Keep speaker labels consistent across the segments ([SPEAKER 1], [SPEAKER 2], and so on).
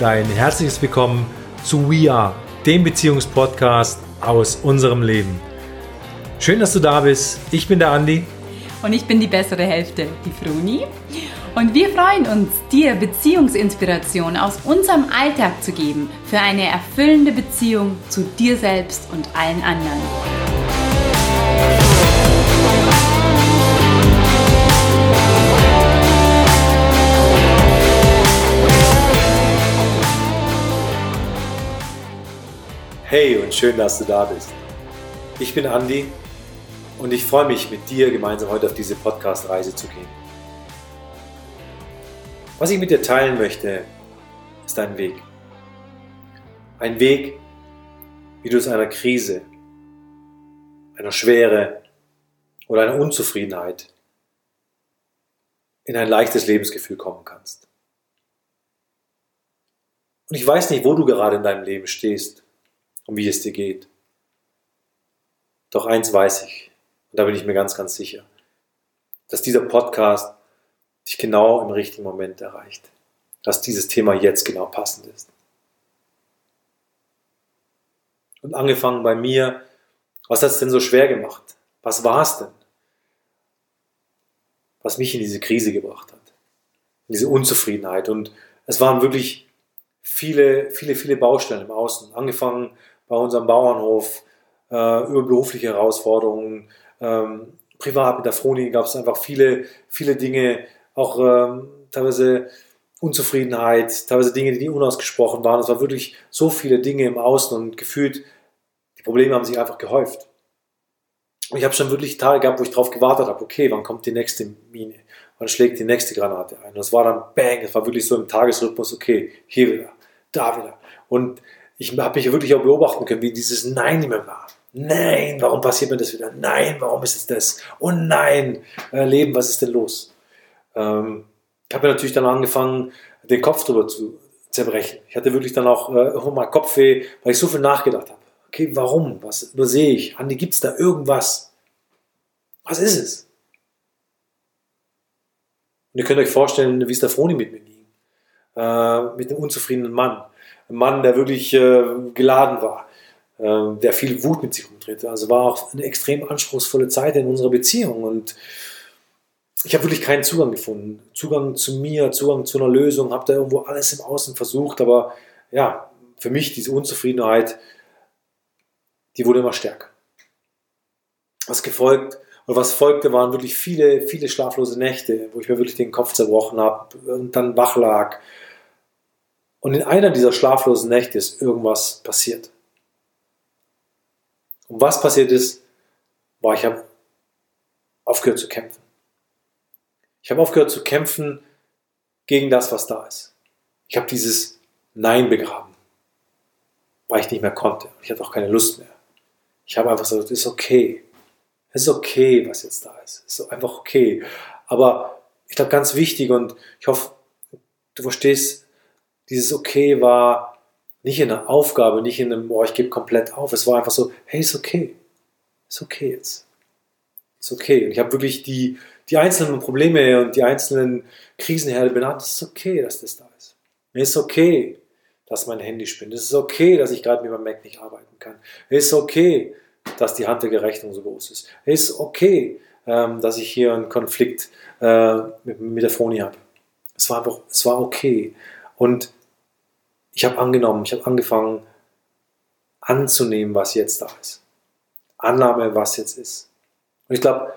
[SPEAKER 1] Und ein herzliches Willkommen zu We Are, dem Beziehungspodcast aus unserem Leben. Schön, dass du da bist. Ich bin der Andi.
[SPEAKER 2] Und ich bin die bessere Hälfte, die Fruni. Und wir freuen uns, dir Beziehungsinspiration aus unserem Alltag zu geben für eine erfüllende Beziehung zu dir selbst und allen anderen.
[SPEAKER 1] Hey und schön, dass du da bist. Ich bin Andi und ich freue mich, mit dir gemeinsam heute auf diese Podcast-Reise zu gehen. Was ich mit dir teilen möchte, ist ein Weg. Ein Weg, wie du aus einer Krise, einer Schwere oder einer Unzufriedenheit in ein leichtes Lebensgefühl kommen kannst. Und ich weiß nicht, wo du gerade in deinem Leben stehst und wie es dir geht. Doch eins weiß ich, und da bin ich mir ganz, ganz sicher, dass dieser Podcast dich genau im richtigen Moment erreicht. Dass dieses Thema jetzt genau passend ist. Und angefangen bei mir, was hat es denn so schwer gemacht? Was war es denn, was mich in diese Krise gebracht hat? In diese Unzufriedenheit. Und es waren wirklich viele, viele, viele Baustellen im Außen. Angefangen bei unserem Bauernhof, äh, über berufliche Herausforderungen, ähm, privat mit der Froni gab es einfach viele, viele Dinge, auch ähm, teilweise Unzufriedenheit, teilweise Dinge, die unausgesprochen waren. Es war wirklich so viele Dinge im Außen und gefühlt, die Probleme haben sich einfach gehäuft. Und ich habe schon wirklich Tage gehabt, wo ich darauf gewartet habe, okay, wann kommt die nächste Mine? Wann schlägt die nächste Granate ein? Und es war dann bang, es war wirklich so im Tagesrhythmus, okay, hier wieder, da wieder. Und ich habe mich wirklich auch beobachten können, wie dieses Nein immer war. Nein, warum passiert mir das wieder? Nein, warum ist es das? Oh nein, äh, Leben, was ist denn los? Ähm, ich habe natürlich dann angefangen, den Kopf drüber zu zerbrechen. Ich hatte wirklich dann auch äh, mal Kopfweh, weil ich so viel nachgedacht habe. Okay, warum? Was übersehe ich? Andi, gibt es da irgendwas? Was ist es? Und ihr könnt euch vorstellen, wie es der Froni mit mir ging. Äh, mit einem unzufriedenen Mann ein Mann, der wirklich äh, geladen war, äh, der viel Wut mit sich umdrehte. Also war auch eine extrem anspruchsvolle Zeit in unserer Beziehung und ich habe wirklich keinen Zugang gefunden. Zugang zu mir, Zugang zu einer Lösung, habe da irgendwo alles im Außen versucht, aber ja, für mich diese Unzufriedenheit, die wurde immer stärker. Was gefolgt oder was folgte, waren wirklich viele, viele schlaflose Nächte, wo ich mir wirklich den Kopf zerbrochen habe und dann wach lag und in einer dieser schlaflosen Nächte ist irgendwas passiert. Und was passiert ist, war, ich habe aufgehört zu kämpfen. Ich habe aufgehört zu kämpfen gegen das, was da ist. Ich habe dieses Nein begraben, weil ich nicht mehr konnte. Ich hatte auch keine Lust mehr. Ich habe einfach gesagt, es ist okay. Es ist okay, was jetzt da ist. Es ist einfach okay. Aber ich glaube, ganz wichtig und ich hoffe, du verstehst, dieses Okay war nicht in einer Aufgabe, nicht in einem, boah, ich gebe komplett auf. Es war einfach so, hey, ist okay. Ist okay jetzt. Ist okay. Und ich habe wirklich die, die einzelnen Probleme und die einzelnen Krisenherde benannt. Es ist okay, dass das da ist. Es ist okay, dass mein Handy spinnt. Es ist okay, dass ich gerade mit meinem Mac nicht arbeiten kann. Es ist okay, dass die handwerkliche Rechnung so groß ist. Es ist okay, ähm, dass ich hier einen Konflikt äh, mit, mit der Phony habe. Es war es war okay. Und ich habe angenommen, ich habe angefangen anzunehmen, was jetzt da ist. Annahme, was jetzt ist. Und ich glaube,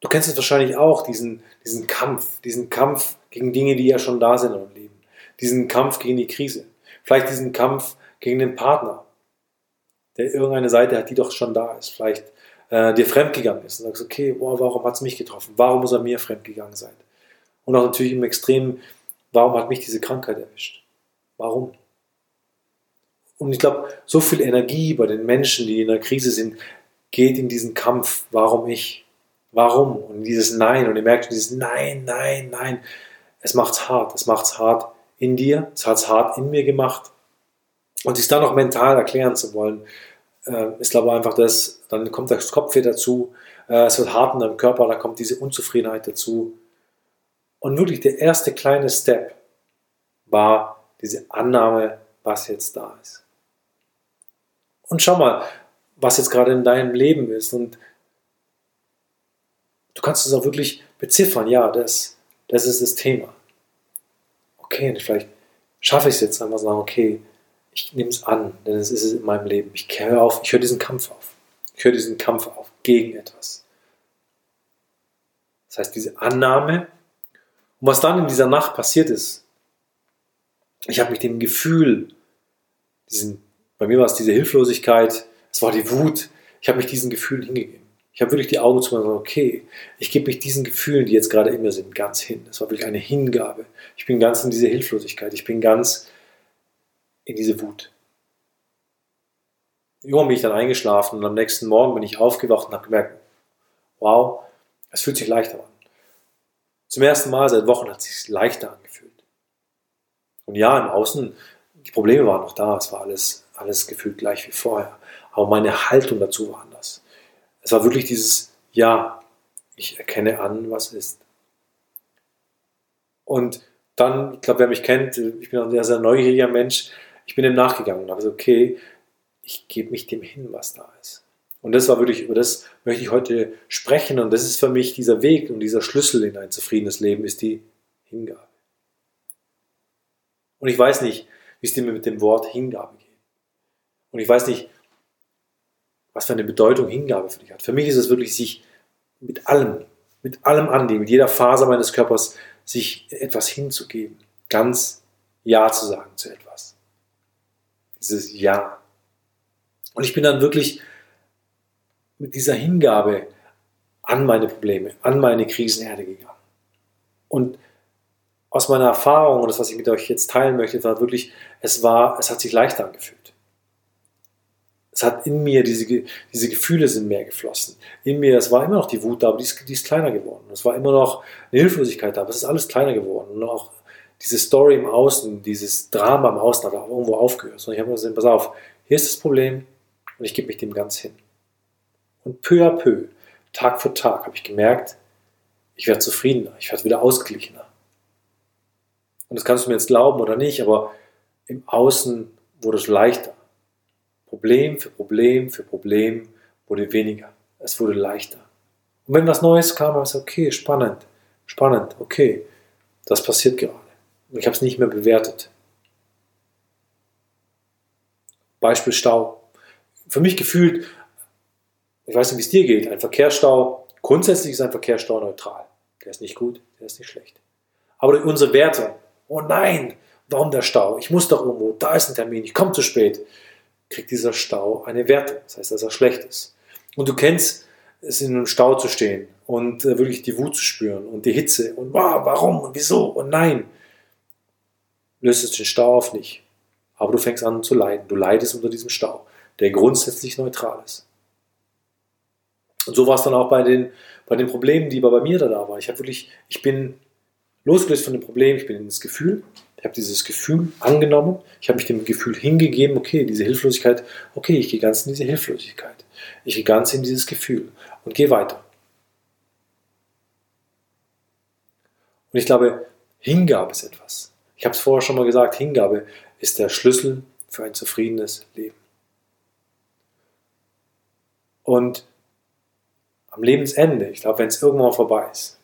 [SPEAKER 1] du kennst es wahrscheinlich auch, diesen, diesen Kampf, diesen Kampf gegen Dinge, die ja schon da sind im Leben. Diesen Kampf gegen die Krise. Vielleicht diesen Kampf gegen den Partner, der irgendeine Seite hat, die doch schon da ist. Vielleicht äh, dir fremdgegangen ist und sagst, okay, boah, warum hat es mich getroffen? Warum muss er mir fremdgegangen sein? Und auch natürlich im Extrem, warum hat mich diese Krankheit erwischt? Warum? Und ich glaube, so viel Energie bei den Menschen, die in der Krise sind, geht in diesen Kampf. Warum ich? Warum? Und dieses Nein. Und ihr merkt dieses Nein, Nein, Nein. Es macht's hart. Es macht's hart in dir. Es hat's hart in mir gemacht. Und sich dann noch mental erklären zu wollen, äh, ist glaube ich einfach das. Dann kommt das Kopfweh dazu. Äh, es wird hart in deinem Körper. Da kommt diese Unzufriedenheit dazu. Und wirklich der erste kleine Step war diese Annahme, was jetzt da ist. Und schau mal, was jetzt gerade in deinem Leben ist. Und du kannst es auch wirklich beziffern. Ja, das, das ist das Thema. Okay, vielleicht schaffe ich es jetzt einfach sagen, okay, ich nehme es an, denn es ist es in meinem Leben. Ich höre auf, ich höre diesen Kampf auf. Ich höre diesen Kampf auf gegen etwas. Das heißt, diese Annahme. Und was dann in dieser Nacht passiert ist, ich habe mich dem Gefühl, diesen, bei mir war es diese Hilflosigkeit, es war die Wut, ich habe mich diesen Gefühlen hingegeben. Ich habe wirklich die Augen zu und gesagt, okay, ich gebe mich diesen Gefühlen, die jetzt gerade in mir sind, ganz hin. Es war wirklich eine Hingabe. Ich bin ganz in diese Hilflosigkeit. Ich bin ganz in diese Wut. Irgendwann bin ich dann eingeschlafen und am nächsten Morgen bin ich aufgewacht und habe gemerkt, wow, es fühlt sich leichter an. Zum ersten Mal seit Wochen hat es sich leichter angefühlt. Und ja, im Außen, die Probleme waren noch da, es war alles, alles gefühlt gleich wie vorher. Aber meine Haltung dazu war anders. Es war wirklich dieses, ja, ich erkenne an, was ist. Und dann, ich glaube, wer mich kennt, ich bin ein sehr, sehr neugieriger Mensch, ich bin dem nachgegangen und habe gesagt, okay, ich gebe mich dem hin, was da ist. Und das war wirklich, über das möchte ich heute sprechen. Und das ist für mich dieser Weg und dieser Schlüssel in ein zufriedenes Leben, ist die Hingabe. Und ich weiß nicht, wie es dir mit dem Wort Hingabe geht. Und ich weiß nicht, was für eine Bedeutung Hingabe für dich hat. Für mich ist es wirklich, sich mit allem, mit allem annehmen, mit jeder Faser meines Körpers, sich etwas hinzugeben. Ganz Ja zu sagen zu etwas. Dieses Ja. Und ich bin dann wirklich mit dieser Hingabe an meine Probleme, an meine Krisenherde gegangen. Und aus meiner Erfahrung und das, was ich mit euch jetzt teilen möchte, war wirklich, es war, es hat sich leichter angefühlt. Es hat in mir, diese, diese Gefühle sind mehr geflossen. In mir, es war immer noch die Wut da, aber die ist, die ist kleiner geworden. Es war immer noch eine Hilflosigkeit da, aber es ist alles kleiner geworden. Und auch diese Story im Außen, dieses Drama im Außen hat auch irgendwo aufgehört. Und ich habe mir gesagt, pass auf, hier ist das Problem und ich gebe mich dem ganz hin. Und peu à peu, Tag für Tag, habe ich gemerkt, ich werde zufriedener, ich werde wieder ausgeglichener. Und das kannst du mir jetzt glauben oder nicht, aber im Außen wurde es leichter. Problem für Problem für Problem wurde weniger. Es wurde leichter. Und wenn was Neues kam, war es okay, spannend, spannend, okay, das passiert gerade. Und ich habe es nicht mehr bewertet. Beispiel Stau. Für mich gefühlt, ich weiß nicht, wie es dir geht, ein Verkehrsstau, grundsätzlich ist ein Verkehrsstau neutral. Der ist nicht gut, der ist nicht schlecht. Aber durch unsere Werte, oh nein, warum der Stau? Ich muss doch irgendwo, da ist ein Termin, ich komme zu spät. Kriegt dieser Stau eine Wertung. Das heißt, dass er schlecht ist. Und du kennst es, in einem Stau zu stehen und äh, wirklich die Wut zu spüren und die Hitze und wow, warum und wieso und nein. Löst es den Stau auf nicht. Aber du fängst an zu leiden. Du leidest unter diesem Stau, der grundsätzlich neutral ist. Und so war es dann auch bei den, bei den Problemen, die bei mir da, da waren. Ich habe wirklich, ich bin losgelöst von dem Problem, ich bin ins Gefühl, ich habe dieses Gefühl angenommen, ich habe mich dem Gefühl hingegeben, okay, diese Hilflosigkeit, okay, ich gehe ganz in diese Hilflosigkeit. Ich gehe ganz in dieses Gefühl und gehe weiter. Und ich glaube, Hingabe ist etwas. Ich habe es vorher schon mal gesagt, Hingabe ist der Schlüssel für ein zufriedenes Leben. Und am Lebensende, ich glaube, wenn es irgendwann vorbei ist,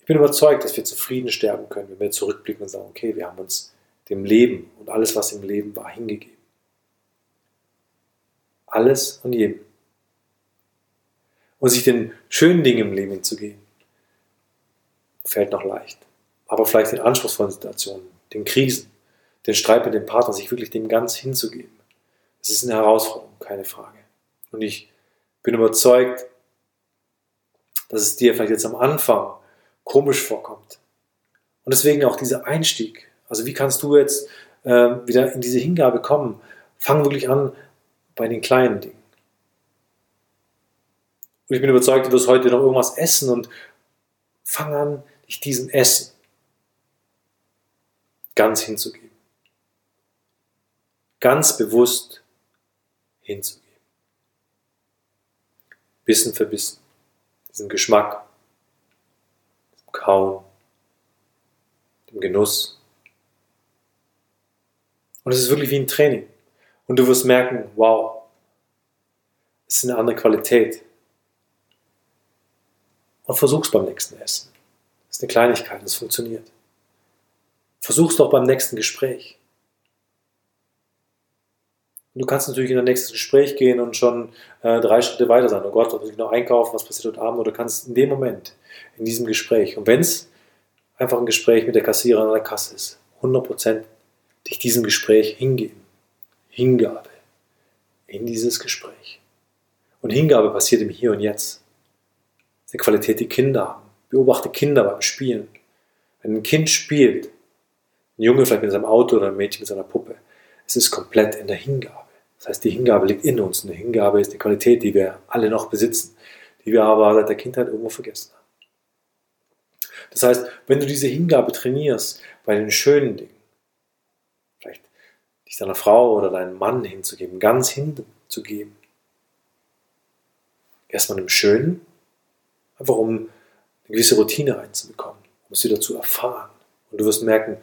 [SPEAKER 1] ich bin überzeugt, dass wir zufrieden sterben können, wenn wir zurückblicken und sagen, okay, wir haben uns dem Leben und alles, was im Leben war, hingegeben. Alles und jedem. Und sich den schönen Dingen im Leben hinzugehen, fällt noch leicht. Aber vielleicht in anspruchsvollen Situationen, den Krisen, den Streit mit dem Partner, sich wirklich dem ganz hinzugeben. Das ist eine Herausforderung, keine Frage. Und ich bin überzeugt, dass es dir vielleicht jetzt am Anfang komisch vorkommt. Und deswegen auch dieser Einstieg. Also wie kannst du jetzt äh, wieder in diese Hingabe kommen? Fang wirklich an bei den kleinen Dingen. Und ich bin überzeugt, du wirst heute noch irgendwas essen und fang an, dich diesem Essen ganz hinzugeben. Ganz bewusst hinzugeben. Bissen für Bissen. Diesen Geschmack, Kauen, dem Genuss, Und es ist wirklich wie ein Training. Und du wirst merken, wow, es ist eine andere Qualität. Und versuch's beim nächsten Essen. Das ist eine Kleinigkeit, das funktioniert. Versuch's doch beim nächsten Gespräch. Du kannst natürlich in das nächste Gespräch gehen und schon äh, drei Schritte weiter sein. Oh Gott, muss ich noch einkaufen? Was passiert heute Abend? Oder du kannst in dem Moment, in diesem Gespräch, und wenn es einfach ein Gespräch mit der Kassiererin an der Kasse ist, 100% dich diesem Gespräch hingeben. Hingabe in dieses Gespräch. Und Hingabe passiert im Hier und Jetzt. Das ist eine Qualität, die Kinder haben. Beobachte Kinder beim Spielen. Wenn ein Kind spielt, ein Junge vielleicht mit seinem Auto oder ein Mädchen mit seiner Puppe, es ist komplett in der Hingabe. Das heißt, die Hingabe liegt in uns. Und die Hingabe ist die Qualität, die wir alle noch besitzen, die wir aber seit der Kindheit irgendwo vergessen haben. Das heißt, wenn du diese Hingabe trainierst bei den schönen Dingen, vielleicht dich deiner Frau oder deinem Mann hinzugeben, ganz hinzugeben, erstmal im Schönen, einfach um eine gewisse Routine reinzubekommen, um es wieder zu erfahren. Und du wirst merken,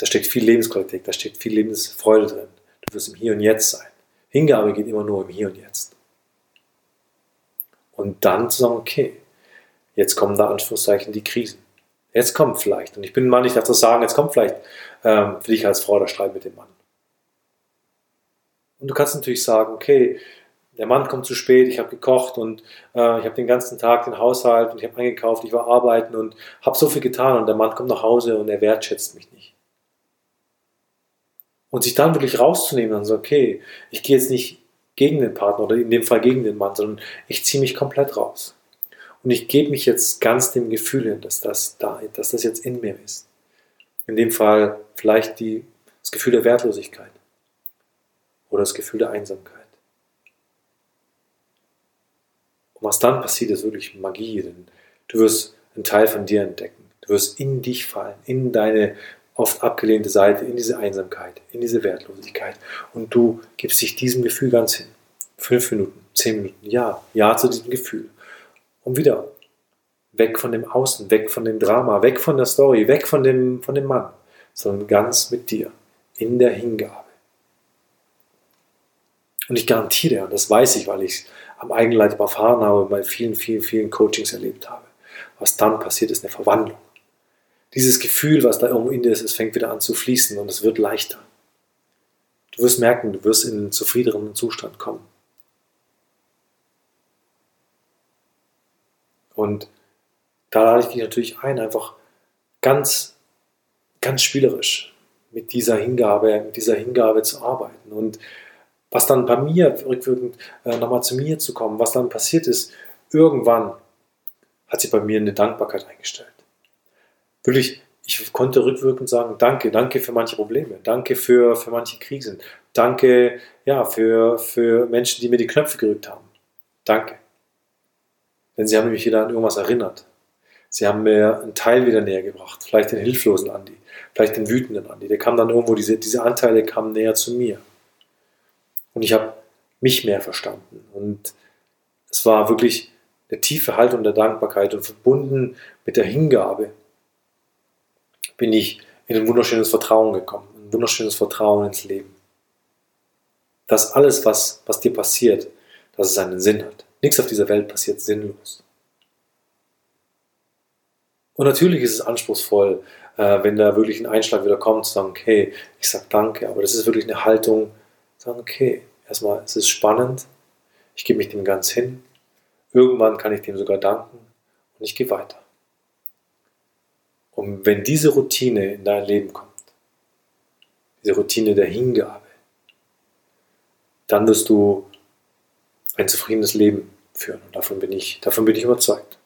[SPEAKER 1] da steckt viel Lebensqualität, da steckt viel Lebensfreude drin. Du wirst im Hier und Jetzt sein. Hingabe geht immer nur im Hier und Jetzt. Und dann zu sagen, okay, jetzt kommen da Anführungszeichen die Krisen. Jetzt kommt vielleicht, und ich bin ich darf das sagen, jetzt kommt vielleicht ähm, für dich als Frau der Streit mit dem Mann. Und du kannst natürlich sagen, okay, der Mann kommt zu spät, ich habe gekocht und äh, ich habe den ganzen Tag den Haushalt und ich habe eingekauft, ich war arbeiten und habe so viel getan und der Mann kommt nach Hause und er wertschätzt mich nicht. Und sich dann wirklich rauszunehmen und so, okay, ich gehe jetzt nicht gegen den Partner oder in dem Fall gegen den Mann, sondern ich ziehe mich komplett raus. Und ich gebe mich jetzt ganz dem Gefühl hin, dass das da, dass das jetzt in mir ist. In dem Fall vielleicht die, das Gefühl der Wertlosigkeit oder das Gefühl der Einsamkeit. Und was dann passiert, ist wirklich Magie, denn du wirst einen Teil von dir entdecken. Du wirst in dich fallen, in deine oft abgelehnte Seite, in diese Einsamkeit, in diese Wertlosigkeit. Und du gibst dich diesem Gefühl ganz hin. Fünf Minuten, zehn Minuten, ja, ja zu diesem Gefühl. Und wieder weg von dem Außen, weg von dem Drama, weg von der Story, weg von dem, von dem Mann, sondern ganz mit dir, in der Hingabe. Und ich garantiere, und das weiß ich, weil ich es am eigenen Leib erfahren habe, bei vielen, vielen, vielen Coachings erlebt habe, was dann passiert, ist eine Verwandlung. Dieses Gefühl, was da irgendwo in dir ist, es fängt wieder an zu fließen und es wird leichter. Du wirst merken, du wirst in einen zufriedeneren Zustand kommen. Und da lade ich dich natürlich ein, einfach ganz, ganz spielerisch mit dieser Hingabe, mit dieser Hingabe zu arbeiten. Und was dann bei mir rückwirkend äh, nochmal zu mir zu kommen, was dann passiert ist, irgendwann hat sich bei mir eine Dankbarkeit eingestellt. Wirklich, ich konnte rückwirkend sagen, danke, danke für manche Probleme, danke für, für manche Krisen, danke ja, für, für Menschen, die mir die Knöpfe gerückt haben. Danke. Denn sie haben mich wieder an irgendwas erinnert. Sie haben mir einen Teil wieder näher gebracht. Vielleicht den hilflosen Andi, vielleicht den wütenden Andi. Der kam dann irgendwo, diese, diese Anteile kamen näher zu mir. Und ich habe mich mehr verstanden. Und es war wirklich eine tiefe Haltung der Dankbarkeit und verbunden mit der Hingabe bin ich in ein wunderschönes Vertrauen gekommen, ein wunderschönes Vertrauen ins Leben. Dass alles, was, was dir passiert, dass es einen Sinn hat. Nichts auf dieser Welt passiert sinnlos. Und natürlich ist es anspruchsvoll, äh, wenn da wirklich ein Einschlag wieder kommt, zu sagen, okay, ich sage danke, aber das ist wirklich eine Haltung, sagen, okay, erstmal, es ist spannend, ich gebe mich dem ganz hin, irgendwann kann ich dem sogar danken und ich gehe weiter. Und wenn diese Routine in dein Leben kommt, diese Routine der Hingabe, dann wirst du ein zufriedenes Leben führen. Und davon bin ich, davon bin ich überzeugt.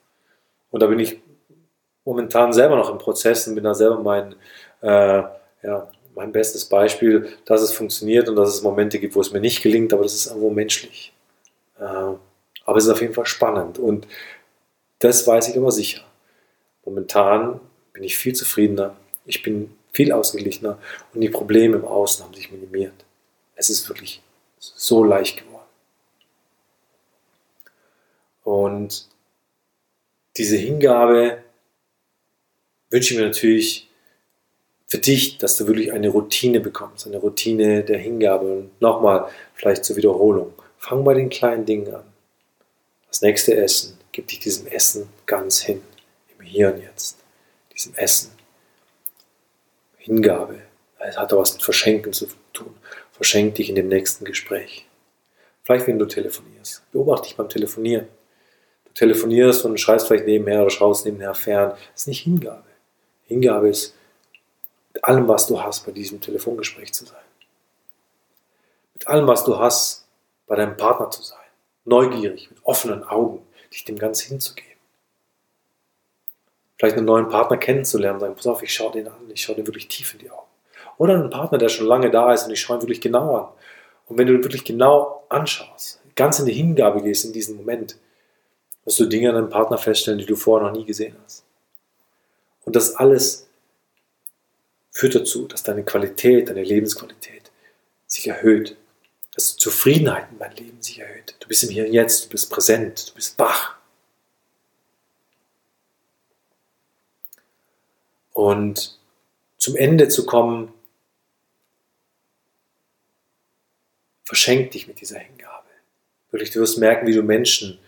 [SPEAKER 1] Und da bin ich momentan selber noch im Prozess und bin da selber mein, äh, ja, mein bestes Beispiel, dass es funktioniert und dass es Momente gibt, wo es mir nicht gelingt, aber das ist irgendwo menschlich. Äh, aber es ist auf jeden Fall spannend und das weiß ich immer sicher. Momentan bin ich viel zufriedener, ich bin viel ausgeglichener und die Probleme im Außen haben sich minimiert. Es ist wirklich so leicht geworden. Und diese Hingabe wünsche ich mir natürlich für dich, dass du wirklich eine Routine bekommst, eine Routine der Hingabe. Und nochmal, vielleicht zur Wiederholung. Fang bei den kleinen Dingen an. Das nächste Essen, gib dich diesem Essen ganz hin, im Hier und Jetzt, diesem Essen. Hingabe, es hat auch was mit Verschenken zu tun. Verschenk dich in dem nächsten Gespräch. Vielleicht, wenn du telefonierst. Beobachte dich beim Telefonieren. Du telefonierst und schreist vielleicht nebenher oder schaust nebenher fern. Das ist nicht Hingabe. Hingabe ist, mit allem, was du hast, bei diesem Telefongespräch zu sein. Mit allem, was du hast, bei deinem Partner zu sein. Neugierig, mit offenen Augen, dich dem Ganzen hinzugeben. Vielleicht einen neuen Partner kennenzulernen, sagen, pass auf, ich schaue den an, ich schaue den wirklich tief in die Augen. Oder einen Partner, der schon lange da ist und ich schaue ihn wirklich genau an. Und wenn du ihn wirklich genau anschaust, ganz in die Hingabe gehst in diesen Moment, wirst du Dinge an deinem Partner feststellen, die du vorher noch nie gesehen hast. Und das alles führt dazu, dass deine Qualität, deine Lebensqualität sich erhöht. Dass Zufriedenheit in deinem Leben sich erhöht. Du bist im Hier und Jetzt, du bist präsent, du bist wach. Und zum Ende zu kommen, verschenk dich mit dieser Hingabe. Wirklich, du wirst merken, wie du Menschen,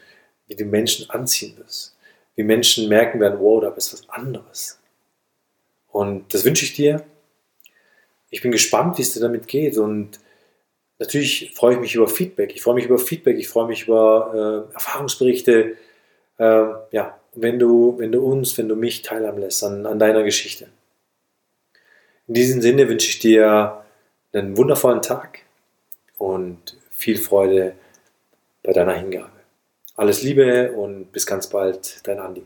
[SPEAKER 1] wie du Menschen anziehen wirst. Wie Menschen merken werden, wow, da ist was anderes. Und das wünsche ich dir. Ich bin gespannt, wie es dir damit geht. Und natürlich freue ich mich über Feedback. Ich freue mich über Feedback. Ich freue mich über äh, Erfahrungsberichte. Äh, ja, wenn du, wenn du uns, wenn du mich teilhaben lässt an, an deiner Geschichte. In diesem Sinne wünsche ich dir einen wundervollen Tag und viel Freude bei deiner Hingabe. Alles Liebe und bis ganz bald, dein Andi.